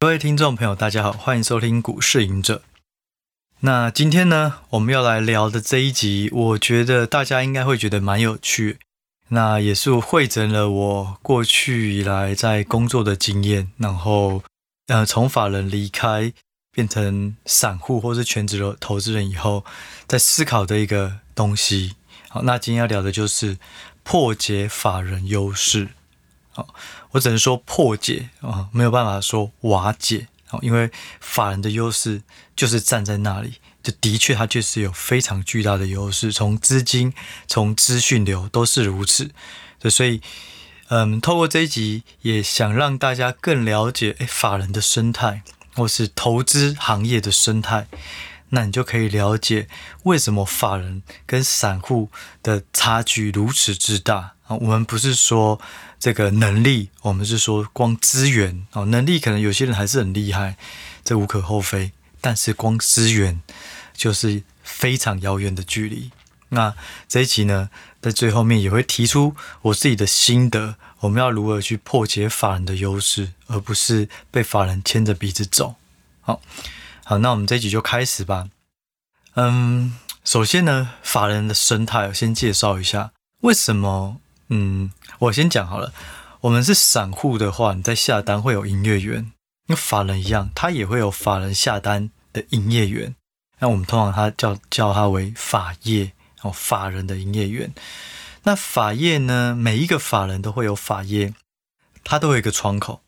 各位听众朋友，大家好，欢迎收听股市赢者。那今天呢，我们要来聊的这一集，我觉得大家应该会觉得蛮有趣。那也是汇整了我过去以来在工作的经验，然后呃，从法人离开变成散户或是全职的投资人以后，在思考的一个东西。好，那今天要聊的就是破解法人优势。好，我只能说破解啊，没有办法说瓦解。好，因为法人的优势就是站在那里。就的确，它确实有非常巨大的优势，从资金、从资讯流都是如此。所以，嗯，透过这一集，也想让大家更了解，诶，法人的生态，或是投资行业的生态，那你就可以了解为什么法人跟散户的差距如此之大啊。我们不是说这个能力，我们是说光资源哦，能力可能有些人还是很厉害，这无可厚非。但是光资源就是非常遥远的距离。那这一集呢，在最后面也会提出我自己的心得，我们要如何去破解法人的优势，而不是被法人牵着鼻子走。好，好，那我们这一集就开始吧。嗯，首先呢，法人的生态，我先介绍一下为什么。嗯，我先讲好了。我们是散户的话，你在下单会有营业员。跟法人一样，他也会有法人下单的营业员。那我们通常他叫叫他为法业哦，法人的营业员。那法业呢，每一个法人都会有法业，他都有一个窗口。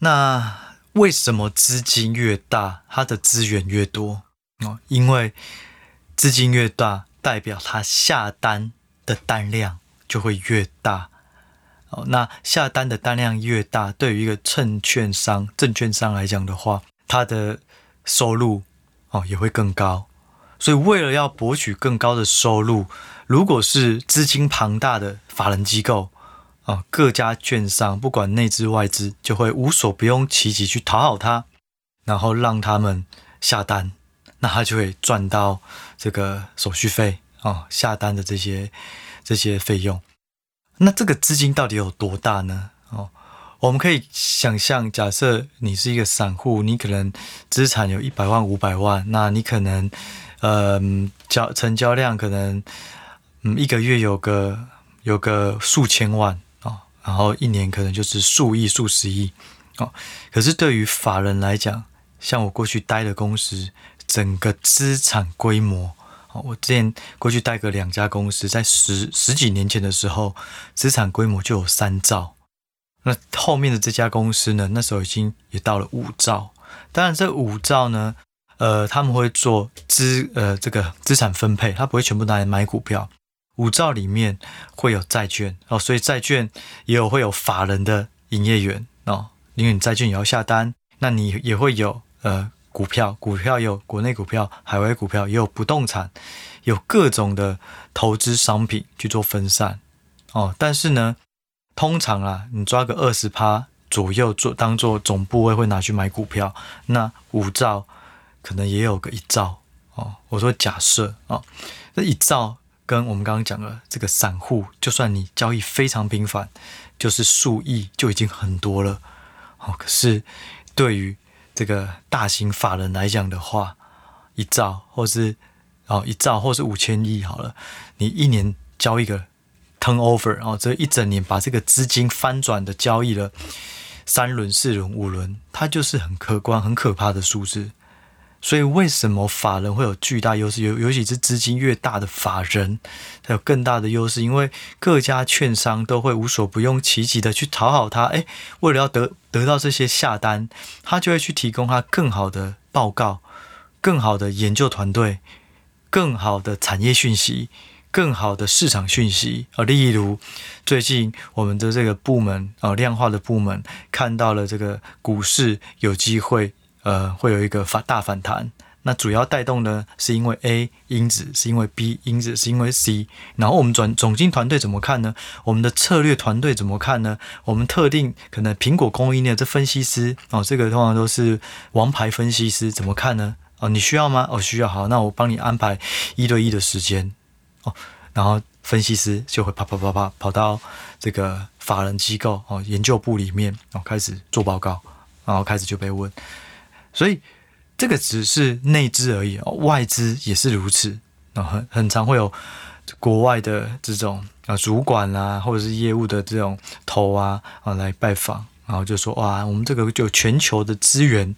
那为什么资金越大，他的资源越多哦？因为资金越大，代表他下单的单量就会越大。哦，那下单的单量越大，对于一个证券商、证券商来讲的话，他的收入哦也会更高。所以，为了要博取更高的收入，如果是资金庞大的法人机构啊，各家券商不管内资外资，就会无所不用其极去讨好他，然后让他们下单，那他就会赚到这个手续费啊，下单的这些这些费用。那这个资金到底有多大呢？哦，我们可以想象，假设你是一个散户，你可能资产有一百万、五百万，那你可能，呃，交成交量可能，嗯，一个月有个有个数千万哦，然后一年可能就是数亿、数十亿哦。可是对于法人来讲，像我过去待的公司，整个资产规模。我之前过去带个两家公司，在十十几年前的时候，资产规模就有三兆。那后面的这家公司呢，那时候已经也到了五兆。当然，这五兆呢，呃，他们会做资呃这个资产分配，他不会全部拿来买股票。五兆里面会有债券哦，所以债券也有会有法人的营业员哦，因为你债券也要下单，那你也会有呃。股票，股票有国内股票、海外股票，也有不动产，有各种的投资商品去做分散哦。但是呢，通常啊，你抓个二十趴左右做当做总部位会拿去买股票，那五兆可能也有个一兆哦。我说假设啊，这一兆跟我们刚刚讲的这个散户，就算你交易非常频繁，就是数亿就已经很多了哦。可是对于这个大型法人来讲的话，一兆或是哦一兆或是五千亿好了，你一年交一个 turnover 然后，这一整年把这个资金翻转的交易了三轮、四轮、五轮，它就是很可观、很可怕的数字。所以，为什么法人会有巨大优势？尤尤其是资金越大的法人，它有更大的优势，因为各家券商都会无所不用其极的去讨好他。诶，为了要得得到这些下单，他就会去提供他更好的报告、更好的研究团队、更好的产业讯息、更好的市场讯息。啊，例如最近我们的这个部门啊，量化的部门看到了这个股市有机会。呃，会有一个反大反弹，那主要带动呢，是因为 A 因子，是因为 B 因子，是因为 C。然后我们转总经团队怎么看呢？我们的策略团队怎么看呢？我们特定可能苹果供应链这分析师哦，这个通常都是王牌分析师，怎么看呢？哦，你需要吗？哦，需要，好，那我帮你安排一对一的时间哦，然后分析师就会啪啪啪啪跑到这个法人机构哦研究部里面哦开始做报告。然后开始就被问，所以这个只是内资而已，外资也是如此啊，很很常会有国外的这种啊主管啊，或者是业务的这种头啊啊来拜访，然后就说哇，我们这个就全球的资源，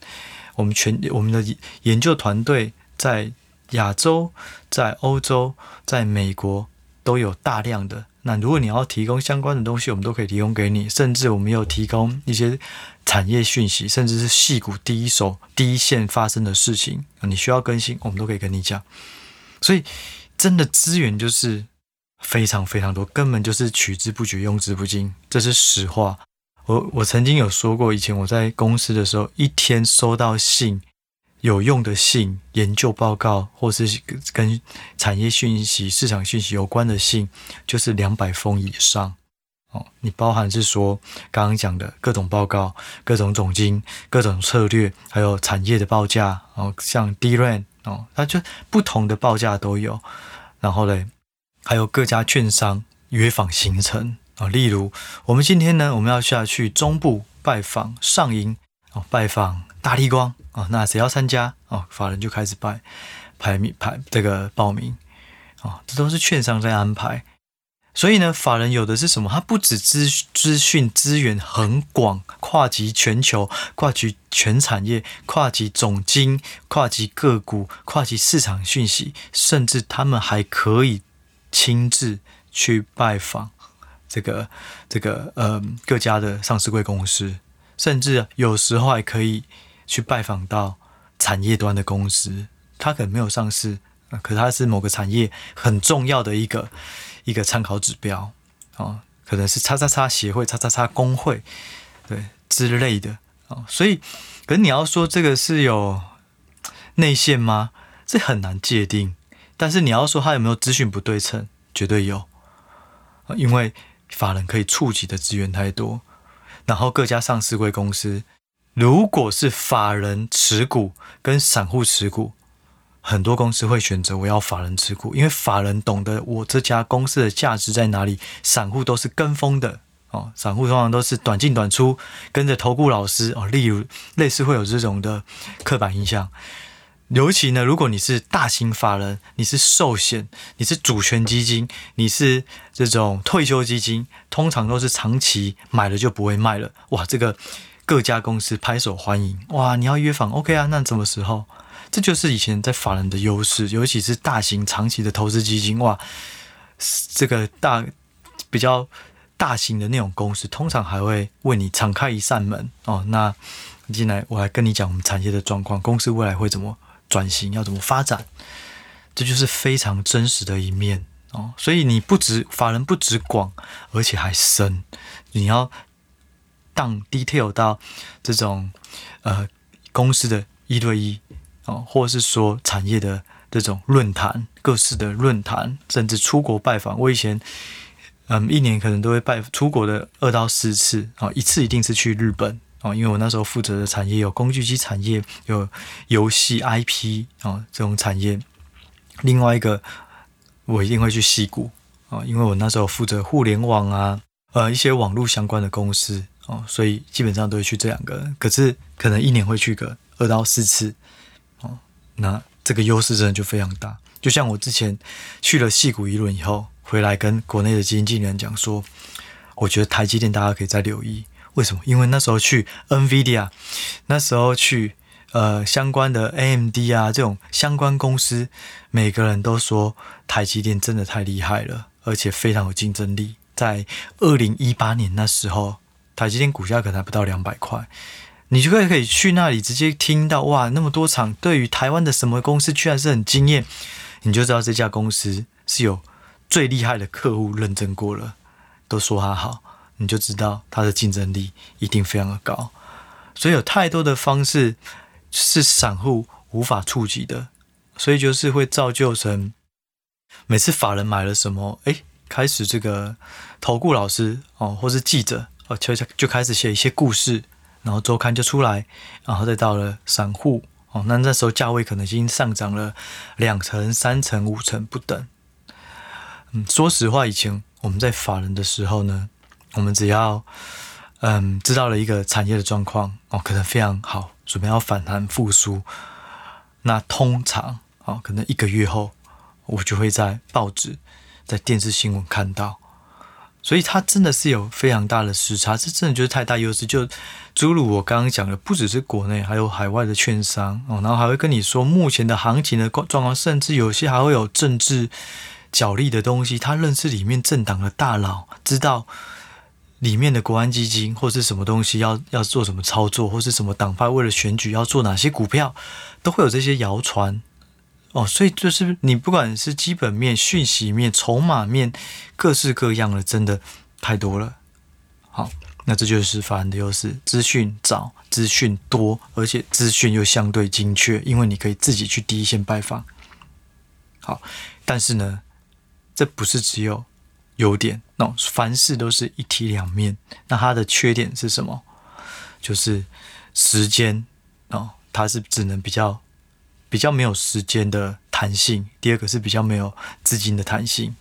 我们全我们的研究团队在亚洲、在欧洲、在美国都有大量的。那如果你要提供相关的东西，我们都可以提供给你，甚至我们有提供一些产业讯息，甚至是矽谷第一手、第一线发生的事情，你需要更新，我们都可以跟你讲。所以，真的资源就是非常非常多，根本就是取之不绝、用之不尽，这是实话。我我曾经有说过，以前我在公司的时候，一天收到信。有用的信、研究报告，或是跟产业讯息、市场讯息有关的信，就是两百封以上哦。你包含是说刚刚讲的各种报告、各种总经、各种策略，还有产业的报价哦，像 DRAM 哦，它就不同的报价都有。然后嘞，还有各家券商约访行程啊，例如我们今天呢，我们要下去中部拜访上银哦，拜访大立光。哦，那谁要参加？哦，法人就开始排排名排这个报名，哦，这都是券商在安排。所以呢，法人有的是什么？他不止资资讯资源很广，跨及全球，跨及全产业，跨及总经，跨及个股，跨及市场讯息，甚至他们还可以亲自去拜访这个这个呃各家的上市贵公司，甚至有时候还可以。去拜访到产业端的公司，他可能没有上市，可是他是某个产业很重要的一个一个参考指标啊，可能是叉叉叉协会、叉叉叉工会，对之类的啊，所以，可是你要说这个是有内线吗？这很难界定。但是你要说他有没有资讯不对称，绝对有，因为法人可以触及的资源太多，然后各家上市柜公司。如果是法人持股跟散户持股，很多公司会选择我要法人持股，因为法人懂得我这家公司的价值在哪里。散户都是跟风的哦，散户通常都是短进短出，跟着投顾老师哦。例如类似会有这种的刻板印象。尤其呢，如果你是大型法人，你是寿险，你是主权基金，你是这种退休基金，通常都是长期买了就不会卖了。哇，这个。各家公司拍手欢迎，哇！你要约访，OK 啊？那什么时候？这就是以前在法人的优势，尤其是大型长期的投资基金，哇！这个大比较大型的那种公司，通常还会为你敞开一扇门哦。那进来，我来跟你讲我们产业的状况，公司未来会怎么转型，要怎么发展，这就是非常真实的一面哦。所以你不止法人不止广，而且还深，你要。当 detail 到这种呃公司的一对一哦，或者是说产业的这种论坛、各式的论坛，甚至出国拜访。我以前嗯一年可能都会拜出国的二到四次啊，一次一定是去日本啊，因为我那时候负责的产业有工具机产业，有游戏 IP 啊这种产业。另外一个我一定会去西谷啊，因为我那时候负责互联网啊呃一些网络相关的公司。哦，所以基本上都会去这两个，可是可能一年会去个二到四次，那这个优势真的就非常大。就像我之前去了戏谷一轮以后，回来跟国内的基金经理人讲说，我觉得台积电大家可以再留意，为什么？因为那时候去 NVIDIA，那时候去呃相关的 AMD 啊这种相关公司，每个人都说台积电真的太厉害了，而且非常有竞争力。在二零一八年那时候。台积电股价可能还不到两百块，你就可以可以去那里直接听到哇，那么多场对于台湾的什么公司居然是很惊艳，你就知道这家公司是有最厉害的客户认证过了，都说他好，你就知道他的竞争力一定非常的高。所以有太多的方式是散户无法触及的，所以就是会造就成每次法人买了什么，哎，开始这个投顾老师哦，或是记者。哦，就就开始写一些故事，然后周刊就出来，然后再到了散户哦，那那时候价位可能已经上涨了两成、三成、五成不等。嗯，说实话，以前我们在法人的时候呢，我们只要嗯，知道了一个产业的状况哦，可能非常好，准备要反弹复苏。那通常哦，可能一个月后，我就会在报纸、在电视新闻看到。所以它真的是有非常大的时差，这真的就是太大优势。就诸如我刚刚讲的，不只是国内，还有海外的券商哦，然后还会跟你说目前的行情的状况，甚至有些还会有政治角力的东西。他认识里面政党的大佬，知道里面的国安基金或是什么东西要要做什么操作，或是什么党派为了选举要做哪些股票，都会有这些谣传。哦，所以就是你不管是基本面、讯息面、筹码面，各式各样的，真的太多了。好，那这就是法人的优势：资讯早、资讯多，而且资讯又相对精确，因为你可以自己去第一线拜访。好，但是呢，这不是只有优点，那、凡事都是一体两面。那它的缺点是什么？就是时间哦它是只能比较。比较没有时间的弹性，第二个是比较没有资金的弹性，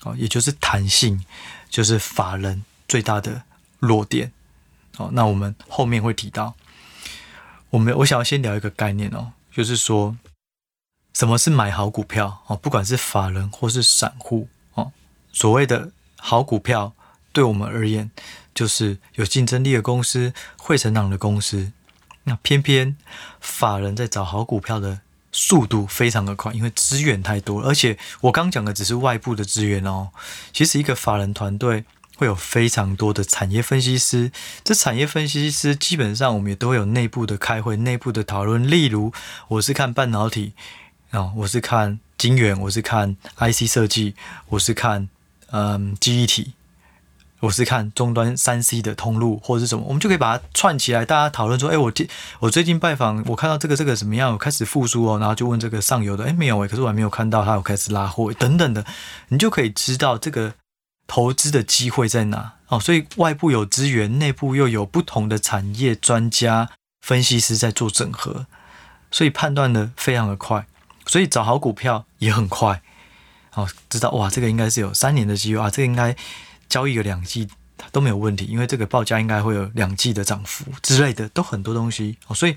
哦，也就是弹性就是法人最大的弱点，哦，那我们后面会提到，我们我想要先聊一个概念哦，就是说什么是买好股票？哦，不管是法人或是散户哦，所谓的好股票对我们而言，就是有竞争力的公司、会成长的公司，那偏偏法人在找好股票的。速度非常的快，因为资源太多，而且我刚讲的只是外部的资源哦。其实一个法人团队会有非常多的产业分析师，这产业分析师基本上我们也都会有内部的开会、内部的讨论。例如，我是看半导体啊，我是看晶圆，我是看 IC 设计，我是看嗯记忆体。我是看终端三 C 的通路或者是什么，我们就可以把它串起来，大家讨论说，哎，我我最近拜访，我看到这个这个怎么样，我开始复苏哦，然后就问这个上游的，哎，没有哎，可是我还没有看到它有开始拉货等等的，你就可以知道这个投资的机会在哪哦。所以外部有资源，内部又有不同的产业专家分析师在做整合，所以判断的非常的快，所以找好股票也很快，哦，知道哇，这个应该是有三年的机会啊，这个应该。交易个两季都没有问题，因为这个报价应该会有两季的涨幅之类的，都很多东西哦。所以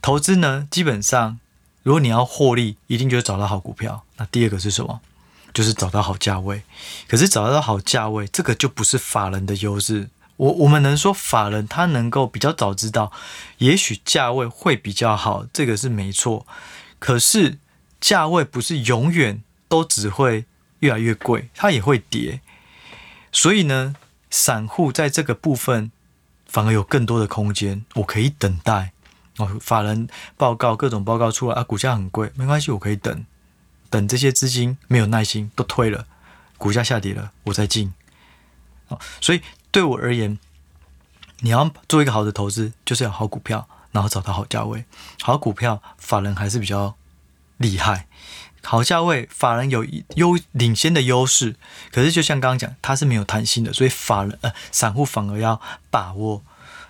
投资呢，基本上如果你要获利，一定就是找到好股票。那第二个是什么？就是找到好价位。可是找到好价位，这个就不是法人的优势。我我们能说法人他能够比较早知道，也许价位会比较好，这个是没错。可是价位不是永远都只会越来越贵，它也会跌。所以呢，散户在这个部分反而有更多的空间，我可以等待哦。法人报告各种报告出来啊，股价很贵，没关系，我可以等，等这些资金没有耐心都退了，股价下跌了，我再进。哦，所以对我而言，你要做一个好的投资，就是要好股票，然后找到好价位。好股票，法人还是比较厉害。好价位，法人有优领先的优势，可是就像刚刚讲，它是没有弹性的，所以法人呃散户反而要把握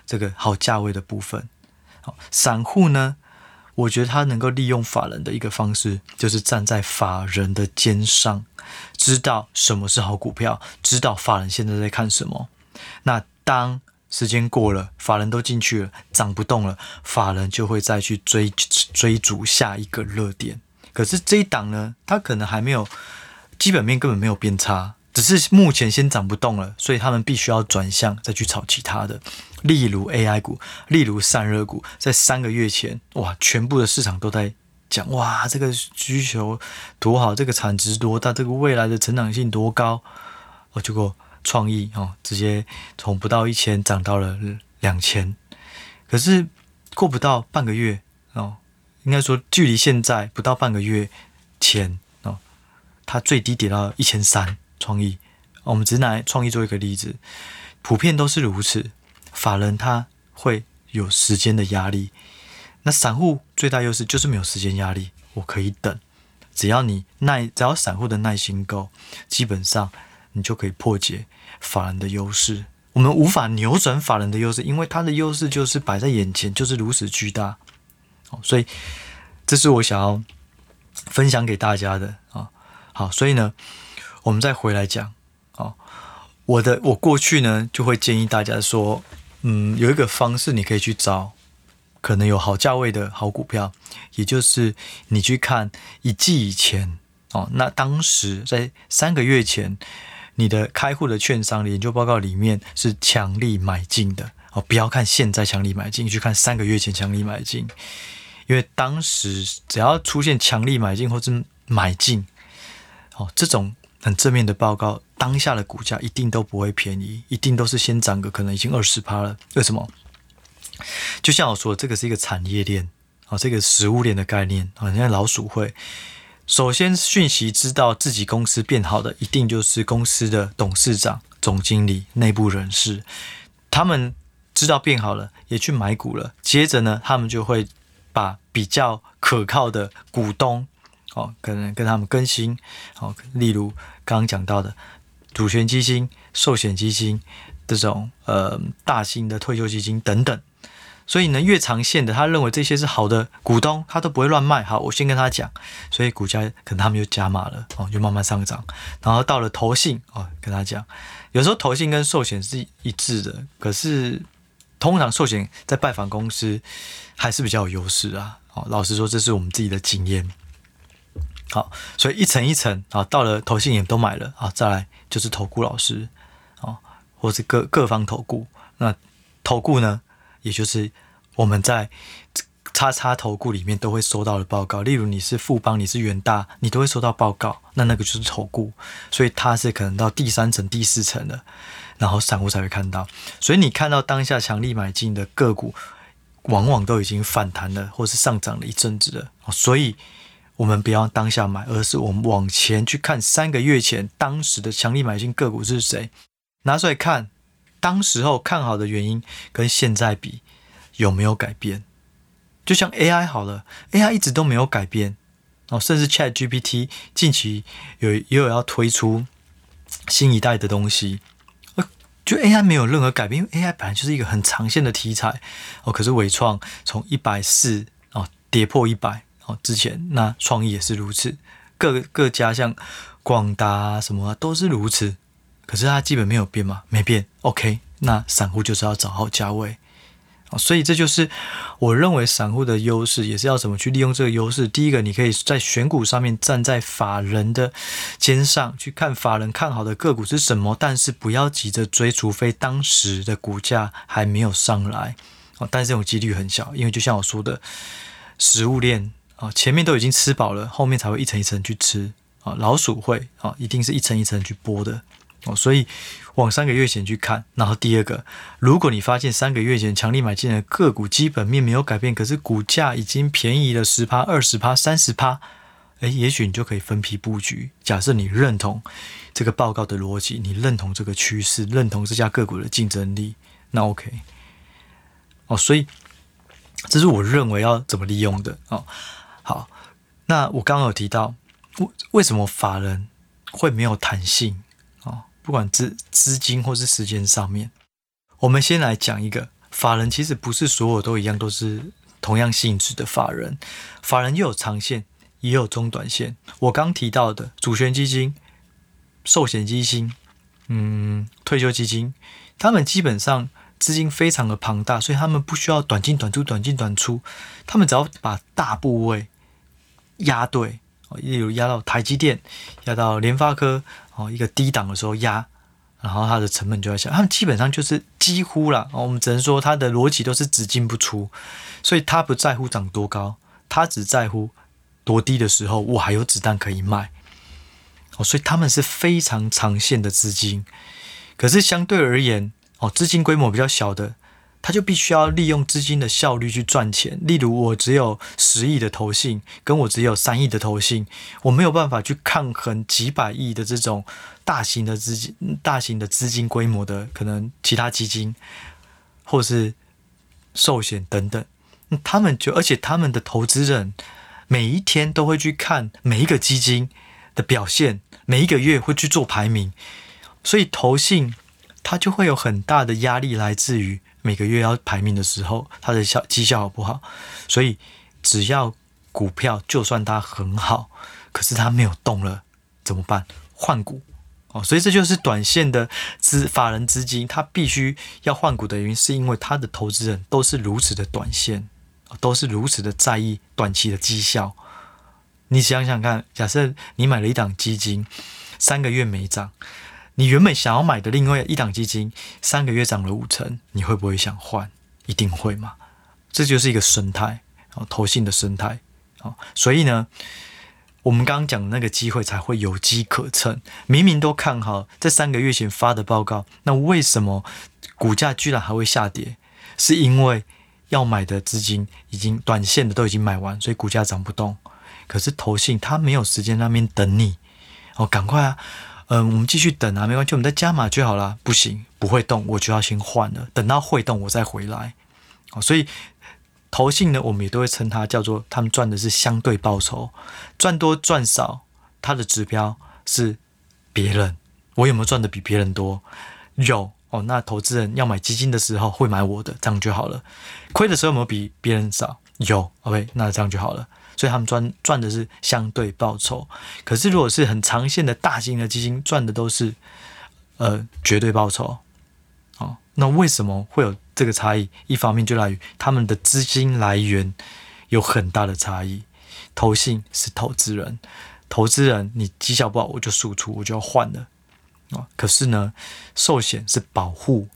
这个好价位的部分。好，散户呢，我觉得他能够利用法人的一个方式，就是站在法人的肩上，知道什么是好股票，知道法人现在在看什么。那当时间过了，法人都进去了，涨不动了，法人就会再去追追逐下一个热点。可是这一档呢，它可能还没有基本面根本没有变差，只是目前先涨不动了，所以他们必须要转向再去炒其他的，例如 AI 股，例如散热股，在三个月前，哇，全部的市场都在讲，哇，这个需求多好，这个产值多大，这个未来的成长性多高，哦，结果创意哦，直接从不到一千涨到了两千，可是过不到半个月。应该说，距离现在不到半个月前哦，它最低跌到一千三。创意，我们只拿创意做一个例子，普遍都是如此。法人他会有时间的压力，那散户最大优势就是没有时间压力，我可以等。只要你耐，只要散户的耐心够，基本上你就可以破解法人的优势。我们无法扭转法人的优势，因为他的优势就是摆在眼前，就是如此巨大。所以，这是我想要分享给大家的啊。好，所以呢，我们再回来讲啊。我的我过去呢，就会建议大家说，嗯，有一个方式你可以去找，可能有好价位的好股票，也就是你去看一季以前哦，那当时在三个月前，你的开户的券商的研究报告里面是强力买进的哦，不要看现在强力买进，去看三个月前强力买进，因为当时只要出现强力买进或是买进，哦，这种很正面的报告。当下的股价一定都不会便宜，一定都是先涨个可能已经二十趴了。为什么？就像我说，这个是一个产业链啊，这个食物链的概念啊。现在老鼠会首先讯息知道自己公司变好的，一定就是公司的董事长、总经理、内部人士，他们知道变好了，也去买股了。接着呢，他们就会把比较可靠的股东哦，可能跟他们更新哦，例如刚刚讲到的。主权基金、寿险基金这种呃大型的退休基金等等，所以呢，越长线的，他认为这些是好的股东，他都不会乱卖。好，我先跟他讲，所以股价可能他们就加码了哦，就慢慢上涨。然后到了投信哦，跟他讲，有时候投信跟寿险是一致的，可是通常寿险在拜访公司还是比较有优势啊。哦，老实说，这是我们自己的经验。好，所以一层一层啊，到了投信也都买了啊，再来就是投顾老师啊，或是各各方投顾。那投顾呢，也就是我们在叉叉投顾里面都会收到的报告。例如你是富邦，你是元大，你都会收到报告。那那个就是投顾，所以它是可能到第三层、第四层的，然后散户才会看到。所以你看到当下强力买进的个股，往往都已经反弹了，或是上涨了一阵子了。所以。我们不要当下买，而是我们往前去看三个月前当时的强力买进个股是谁，拿出来看，当时候看好的原因跟现在比有没有改变？就像 AI 好了，AI 一直都没有改变哦，甚至 ChatGPT 近期有也有要推出新一代的东西，就 AI 没有任何改变，因为 AI 本来就是一个很长线的题材哦。可是伟创从一百四哦跌破一百。哦，之前那创意也是如此，各各家像广达啊什么啊都是如此，可是它基本没有变嘛，没变。OK，那散户就是要找好价位，所以这就是我认为散户的优势，也是要怎么去利用这个优势。第一个，你可以在选股上面站在法人的肩上去看法人看好的个股是什么，但是不要急着追，除非当时的股价还没有上来。哦，但是这种几率很小，因为就像我说的，食物链。啊，前面都已经吃饱了，后面才会一层一层去吃啊。老鼠会啊，一定是一层一层去剥的哦。所以往三个月前去看，然后第二个，如果你发现三个月前强力买进的个股基本面没有改变，可是股价已经便宜了十趴、二十趴、三十趴，诶，也许你就可以分批布局。假设你认同这个报告的逻辑，你认同这个趋势，认同这家个股的竞争力，那 OK 哦。所以这是我认为要怎么利用的哦。好，那我刚刚有提到，为为什么法人会没有弹性、不管资资金或是时间上面，我们先来讲一个法人，其实不是所有都一样，都是同样性质的法人。法人又有长线，也有中短线。我刚提到的主权基金、寿险基金、嗯，退休基金，他们基本上资金非常的庞大，所以他们不需要短进短出、短进短出，他们只要把大部位。压对，例如压到台积电，压到联发科，哦，一个低档的时候压，然后它的成本就要小。他们基本上就是几乎啦，我们只能说它的逻辑都是只进不出，所以他不在乎涨多高，他只在乎多低的时候我还有子弹可以卖。哦，所以他们是非常长线的资金，可是相对而言，哦，资金规模比较小的。他就必须要利用资金的效率去赚钱。例如，我只有十亿的投信，跟我只有三亿的投信，我没有办法去抗衡几百亿的这种大型的资金、大型的资金规模的可能其他基金，或是寿险等等。他们就，而且他们的投资人每一天都会去看每一个基金的表现，每一个月会去做排名，所以投信它就会有很大的压力来自于。每个月要排名的时候，它的效绩效好不好？所以只要股票就算它很好，可是它没有动了，怎么办？换股哦，所以这就是短线的资法人资金，他必须要换股的原因，是因为他的投资人都是如此的短线，都是如此的在意短期的绩效。你想想看，假设你买了一档基金，三个月没涨，你原本想要买的另外一档基金，三个月涨了五成，你会不会想换？一定会嘛？这就是一个生态，哦，投信的生态，哦，所以呢。我们刚刚讲的那个机会才会有机可乘，明明都看好这三个月前发的报告，那为什么股价居然还会下跌？是因为要买的资金已经短线的都已经买完，所以股价涨不动。可是投信他没有时间那边等你，哦，赶快啊，嗯、我们继续等啊，没关系，我们再加码就好了。不行，不会动，我就要先换了，等到会动我再回来。哦，所以。投信呢，我们也都会称它叫做，他们赚的是相对报酬，赚多赚少，它的指标是别人。我有没有赚的比别人多？有哦，那投资人要买基金的时候会买我的，这样就好了。亏的时候有没有比别人少？有，OK，那这样就好了。所以他们赚赚的是相对报酬。可是如果是很长线的大型的基金，赚的都是呃绝对报酬。哦，那为什么会有？这个差异，一方面就来于他们的资金来源有很大的差异。投信是投资人，投资人你绩效不好，我就输出，我就要换了啊。可是呢，寿险是保护，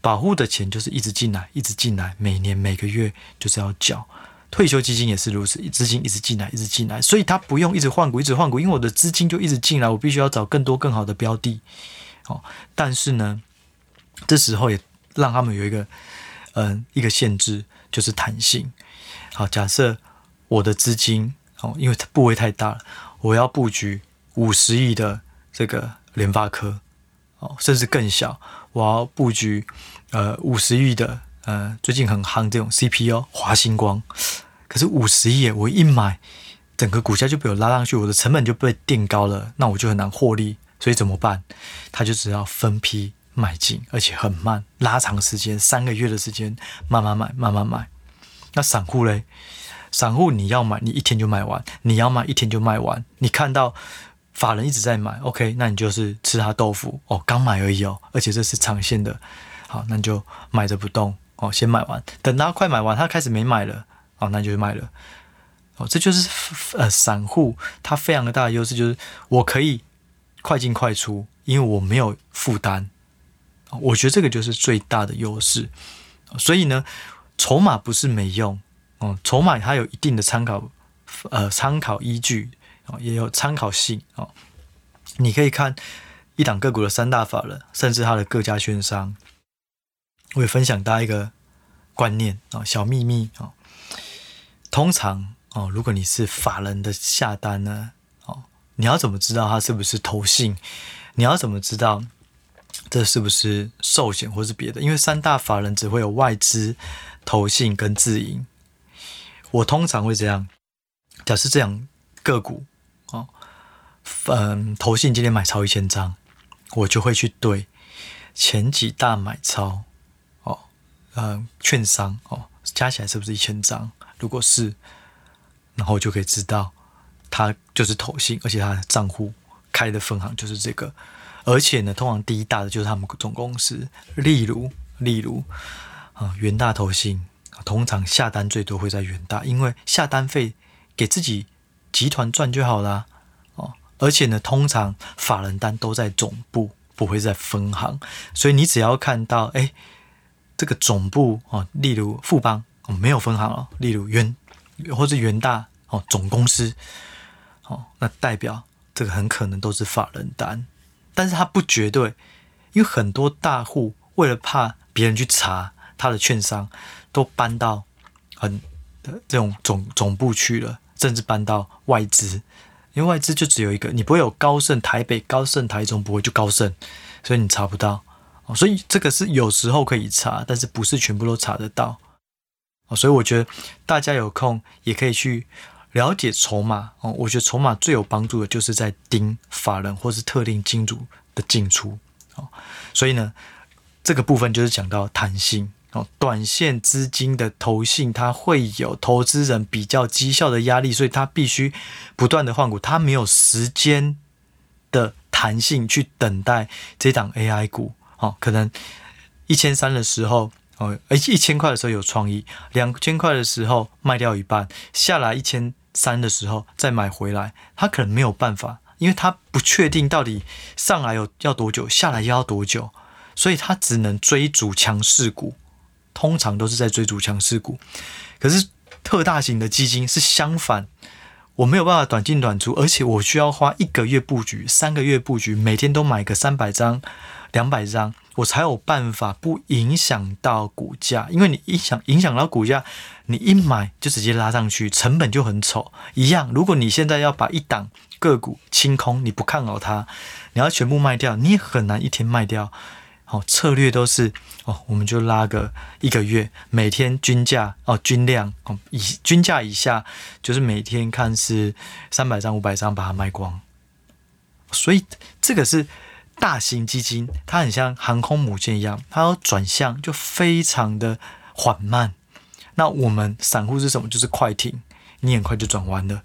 保护的钱就是一直进来，一直进来，每年每个月就是要缴。退休基金也是如此，资金一直进来，一直进来，所以他不用一直换股，一直换股，因为我的资金就一直进来，我必须要找更多更好的标的。哦，但是呢，这时候也。让他们有一个，嗯、一个限制就是弹性。好，假设我的资金哦，因为它部位太大了，我要布局五十亿的这个联发科，哦，甚至更小，我要布局呃五十亿的呃最近很夯这种 CPU 华星光。可是五十亿，我一买，整个股价就被我拉上去，我的成本就被垫高了，那我就很难获利。所以怎么办？他就只要分批。买进，而且很慢，拉长时间，三个月的时间，慢慢买，慢慢买。那散户嘞？散户你要买，你一天就买完；你要买，一天就卖完。你看到法人一直在买，OK，那你就是吃他豆腐哦，刚买而已哦，而且这是长线的，好，那你就买着不动哦，先买完，等他快买完，他开始没买了，哦，那你就卖了。哦，这就是呃，散户他非常的大的优势，就是我可以快进快出，因为我没有负担。我觉得这个就是最大的优势，所以呢，筹码不是没用哦，筹码它有一定的参考，呃，参考依据哦，也有参考性哦。你可以看一档个股的三大法人，甚至它的各家券商。我也分享大家一个观念哦，小秘密哦。通常哦，如果你是法人的下单呢，哦，你要怎么知道他是不是投信？你要怎么知道？这是不是寿险或是别的？因为三大法人只会有外资、投信跟自营。我通常会这样，假设这样个股哦，嗯，投信今天买超一千张，我就会去对前几大买超哦，嗯，券商哦，加起来是不是一千张？如果是，然后就可以知道他就是投信，而且他的账户开的分行就是这个。而且呢，通常第一大的就是他们总公司，例如，例如啊，元大投信，通常下单最多会在元大，因为下单费给自己集团赚就好啦。哦。而且呢，通常法人单都在总部，不会在分行，所以你只要看到，哎，这个总部哦，例如富邦哦，没有分行哦，例如元或者元大哦，总公司，哦，那代表这个很可能都是法人单。但是它不绝对，因为很多大户为了怕别人去查他的券商，都搬到很的这种总总部去了，甚至搬到外资，因为外资就只有一个，你不会有高盛、台北、高盛、台中，不会就高盛，所以你查不到。所以这个是有时候可以查，但是不是全部都查得到。哦所以我觉得大家有空也可以去。了解筹码哦，我觉得筹码最有帮助的就是在盯法人或是特定金主的进出哦。所以呢，这个部分就是讲到弹性哦，短线资金的投信，它会有投资人比较绩效的压力，所以它必须不断的换股，它没有时间的弹弹性去等待这档 AI 股，哦，可能一千三的时候，哦，一一千块的时候有创意，两千块的时候卖掉一半，下来一千三的时候再买回来，他可能没有办法，因为他不确定到底上来有要多久，下来要多久，所以他只能追逐强势股，通常都是在追逐强势股，可是特大型的基金是相反。我没有办法短进短出，而且我需要花一个月布局、三个月布局，每天都买个三百张、两百张，我才有办法不影响到股价。因为你影响影响到股价，你一买就直接拉上去，成本就很丑。一样，如果你现在要把一档个股清空，你不看好它，你要全部卖掉，你也很难一天卖掉。好，策略都是哦，我们就拉个一个月，每天均价哦，均量哦，以均价以下，就是每天看是三百张、五百张把它卖光。所以这个是大型基金，它很像航空母舰一样，它要转向就非常的缓慢。那我们散户是什么？就是快艇，你很快就转弯了。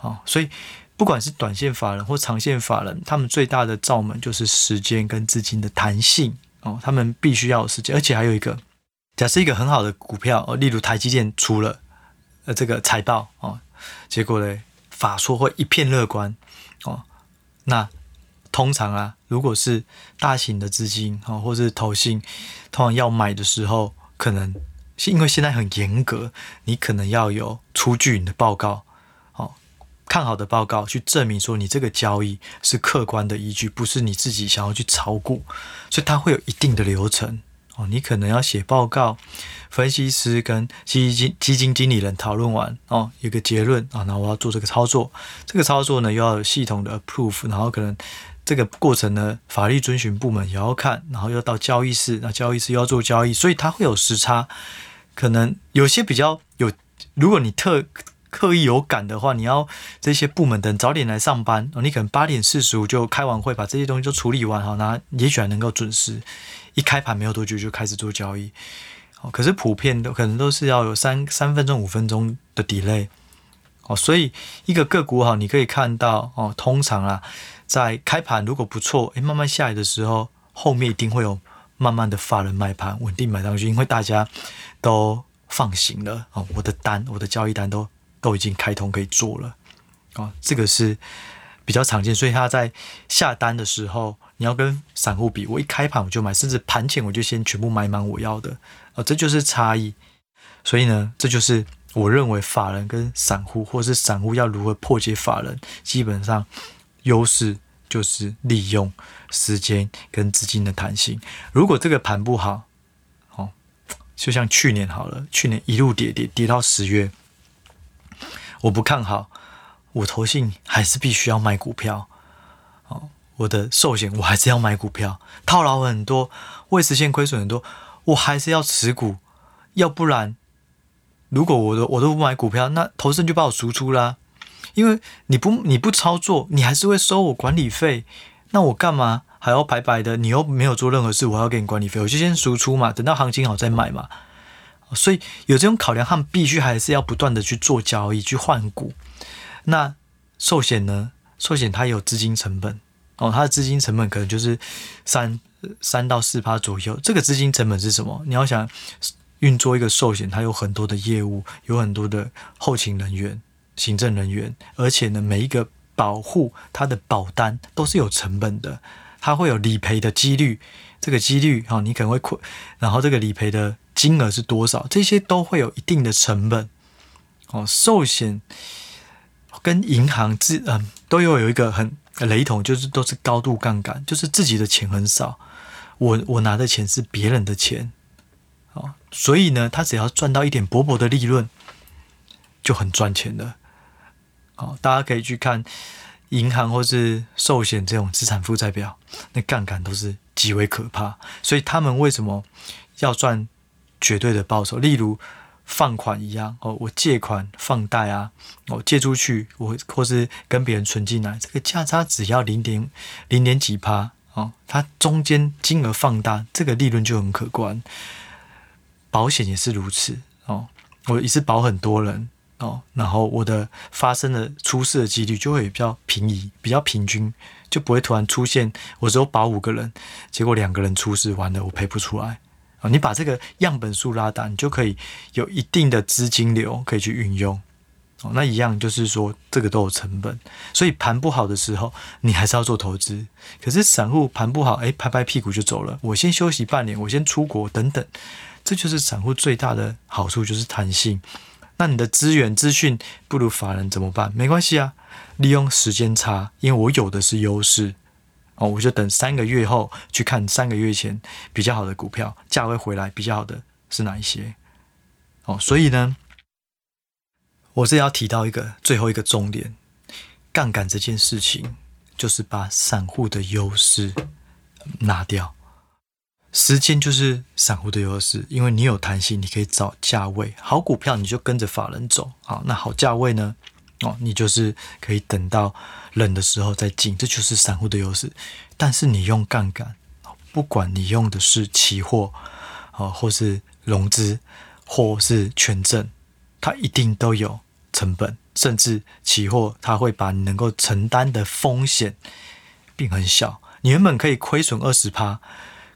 哦，所以。不管是短线法人或长线法人，他们最大的罩门就是时间跟资金的弹性哦，他们必须要有时间，而且还有一个，假设一个很好的股票哦，例如台积电出了呃这个财报哦，结果呢，法说会一片乐观哦，那通常啊，如果是大型的资金哦，或是投信，通常要买的时候，可能是因为现在很严格，你可能要有出具你的报告。看好的报告去证明说你这个交易是客观的依据，不是你自己想要去炒股，所以它会有一定的流程哦。你可能要写报告，分析师跟基金基金经理人讨论完哦，有个结论啊，那我要做这个操作，这个操作呢又要有系统的 approve，然后可能这个过程呢法律遵循部门也要看，然后又到交易室，那交易室又要做交易，所以它会有时差，可能有些比较有，如果你特。刻意有感的话，你要这些部门等早点来上班哦。你可能八点四十五就开完会，把这些东西都处理完哈，那也许还能够准时一开盘没有多久就开始做交易。哦，可是普遍都可能都是要有三三分钟五分钟的 delay 哦。所以一个个股哈，你可以看到哦，通常啊，在开盘如果不错，诶，慢慢下来的时候，后面一定会有慢慢的法人买盘稳定买上去，因为大家都放行了哦。我的单，我的交易单都。都已经开通可以做了，哦，这个是比较常见，所以他在下单的时候，你要跟散户比，我一开盘我就买，甚至盘前我就先全部买满我要的，哦，这就是差异。所以呢，这就是我认为法人跟散户，或是散户要如何破解法人，基本上优势就是利用时间跟资金的弹性。如果这个盘不好，哦，就像去年好了，去年一路跌跌跌到十月。我不看好，我投信还是必须要买股票，哦，我的寿险我还是要买股票，套牢很多，未实现亏损很多，我还是要持股，要不然，如果我都我都不买股票，那投信就把我赎出啦，因为你不你不操作，你还是会收我管理费，那我干嘛还要白白的？你又没有做任何事，我还要给你管理费，我就先输出嘛，等到行情好再买嘛。所以有这种考量，他们必须还是要不断的去做交易，去换股。那寿险呢？寿险它有资金成本哦，它的资金成本可能就是三三到四趴左右。这个资金成本是什么？你要想运作一个寿险，它有很多的业务，有很多的后勤人员、行政人员，而且呢，每一个保护它的保单都是有成本的，它会有理赔的几率。这个几率哈，你可能会亏，然后这个理赔的。金额是多少？这些都会有一定的成本哦。寿险跟银行自嗯都有有一个很雷同，就是都是高度杠杆，就是自己的钱很少，我我拿的钱是别人的钱哦，所以呢，他只要赚到一点薄薄的利润，就很赚钱的。哦，大家可以去看银行或是寿险这种资产负债表，那杠杆都是极为可怕。所以他们为什么要赚？绝对的报酬，例如放款一样哦，我借款放贷啊，我借出去，我或是跟别人存进来，这个价差只要零点零点几趴哦，它中间金额放大，这个利润就很可观。保险也是如此哦，我一次保很多人哦，然后我的发生的出事的几率就会比较平移，比较平均，就不会突然出现我只有保五个人，结果两个人出事，完了我赔不出来啊！你把这个样本数拉大，你就可以有一定的资金流可以去运用。哦，那一样就是说这个都有成本，所以盘不好的时候，你还是要做投资。可是散户盘不好，哎，拍拍屁股就走了，我先休息半年，我先出国等等，这就是散户最大的好处，就是弹性。那你的资源资讯不如法人怎么办？没关系啊，利用时间差，因为我有的是优势哦，我就等三个月后去看三个月前比较好的股票价位回来比较好的是哪一些哦，所以呢，我这要提到一个最后一个重点，杠杆这件事情就是把散户的优势拿掉。时间就是散户的优势，因为你有弹性，你可以找价位好股票，你就跟着法人走。啊，那好价位呢？哦，你就是可以等到冷的时候再进，这就是散户的优势。但是你用杠杆，不管你用的是期货，哦，或是融资，或是权证，它一定都有成本，甚至期货它会把你能够承担的风险变很小。你原本可以亏损二十趴。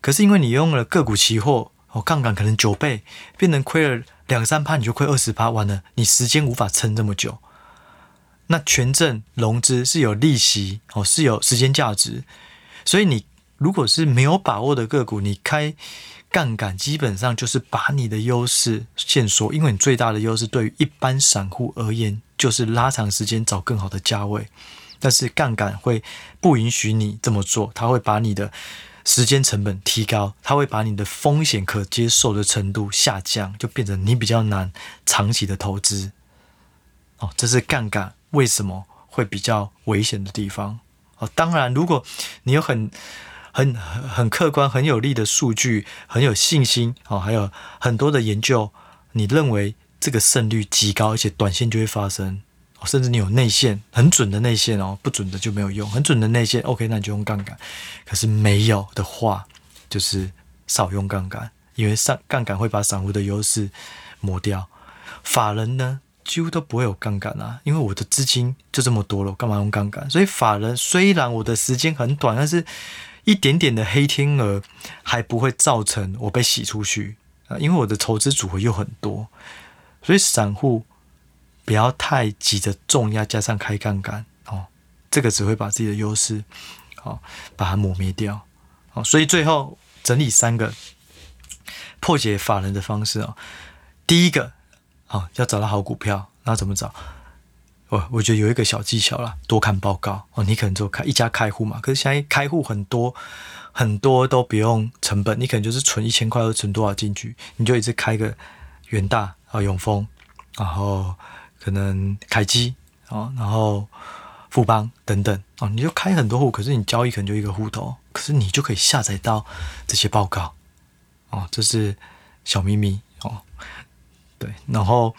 可是因为你用了个股期货，哦，杠杆可能九倍，变成亏了两三趴，你就亏二十趴，完了，你时间无法撑这么久。那权证融资是有利息，哦，是有时间价值，所以你如果是没有把握的个股，你开杠杆基本上就是把你的优势限缩，因为你最大的优势对于一般散户而言就是拉长时间找更好的价位，但是杠杆会不允许你这么做，它会把你的。时间成本提高，它会把你的风险可接受的程度下降，就变成你比较难长期的投资。哦，这是杠杆为什么会比较危险的地方。哦，当然，如果你有很、很、很客观、很有利的数据，很有信心，哦，还有很多的研究，你认为这个胜率极高，而且短线就会发生。甚至你有内线很准的内线哦，不准的就没有用。很准的内线，OK，那你就用杠杆。可是没有的话，就是少用杠杆，因为上杠杆会把散户的优势磨掉。法人呢，几乎都不会有杠杆啊，因为我的资金就这么多了，我干嘛用杠杆？所以法人虽然我的时间很短，但是一点点的黑天鹅还不会造成我被洗出去啊，因为我的投资组合又很多，所以散户。不要太急着重压加上开杠杆哦，这个只会把自己的优势哦把它抹灭掉哦。所以最后整理三个破解法人的方式哦。第一个哦，要找到好股票，那怎么找？我我觉得有一个小技巧啦，多看报告哦。你可能就开一家开户嘛，可是现在开户很多很多都不用成本，你可能就是存一千块或存多少进去，你就一直开个元大啊、永丰，然后。可能凯基哦，然后富邦等等哦，你就开很多户，可是你交易可能就一个户头，可是你就可以下载到这些报告哦，这是小秘密哦，对，然后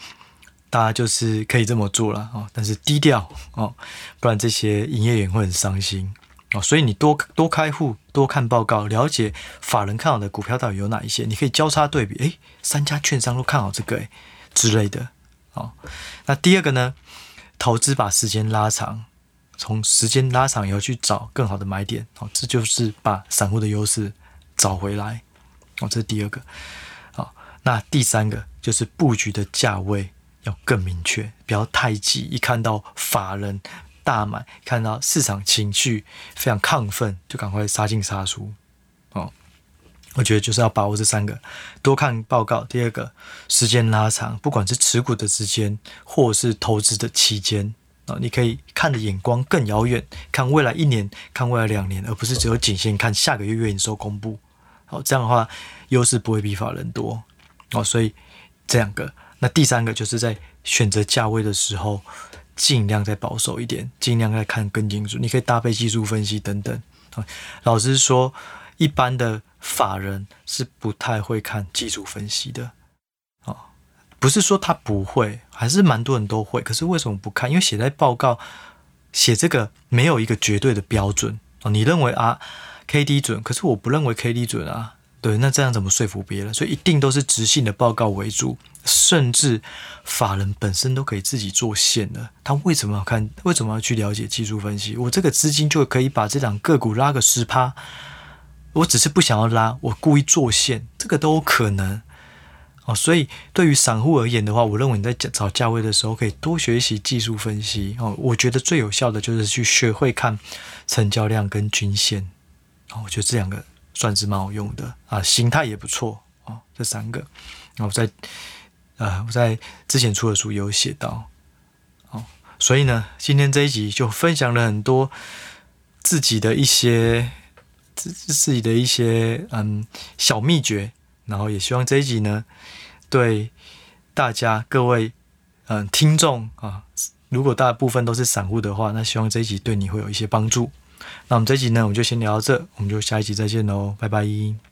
大家就是可以这么做了哦，但是低调哦，不然这些营业员会很伤心哦，所以你多多开户，多看报告，了解法人看好的股票到底有哪一些，你可以交叉对比，诶，三家券商都看好这个诶之类的。哦，那第二个呢？投资把时间拉长，从时间拉长以后去找更好的买点，哦，这就是把散户的优势找回来。哦，这是第二个。好，那第三个就是布局的价位要更明确，不要太急。一看到法人大买，看到市场情绪非常亢奋，就赶快杀进杀出。我觉得就是要把握这三个，多看报告。第二个，时间拉长，不管是持股的时间，或是投资的期间啊，你可以看的眼光更遥远，看未来一年，看未来两年，而不是只有仅限看下个月月营收公布。好，这样的话优势不会比法人多哦。所以这两个，那第三个就是在选择价位的时候，尽量再保守一点，尽量再看更清楚。你可以搭配技术分析等等啊。老实说，一般的。法人是不太会看技术分析的，哦，不是说他不会，还是蛮多人都会。可是为什么不看？因为写在报告写这个没有一个绝对的标准哦。你认为啊，K D 准，可是我不认为 K D 准啊。对，那这样怎么说服别人？所以一定都是直性的报告为主，甚至法人本身都可以自己做线的。他为什么要看？为什么要去了解技术分析？我这个资金就可以把这档个股拉个十趴，我只是不想要拉，我故意做线，这个都有可能。哦，所以对于散户而言的话，我认为你在找价位的时候，可以多学习技术分析。哦，我觉得最有效的就是去学会看成交量跟均线。哦，我觉得这两个。算是蛮好用的啊，形态也不错哦。这三个，我在呃我在之前出的书有写到哦。所以呢，今天这一集就分享了很多自己的一些自自己的一些嗯小秘诀，然后也希望这一集呢对大家各位嗯听众啊，如果大部分都是散户的话，那希望这一集对你会有一些帮助。那我们这一集呢，我们就先聊到这，我们就下一集再见喽，拜拜。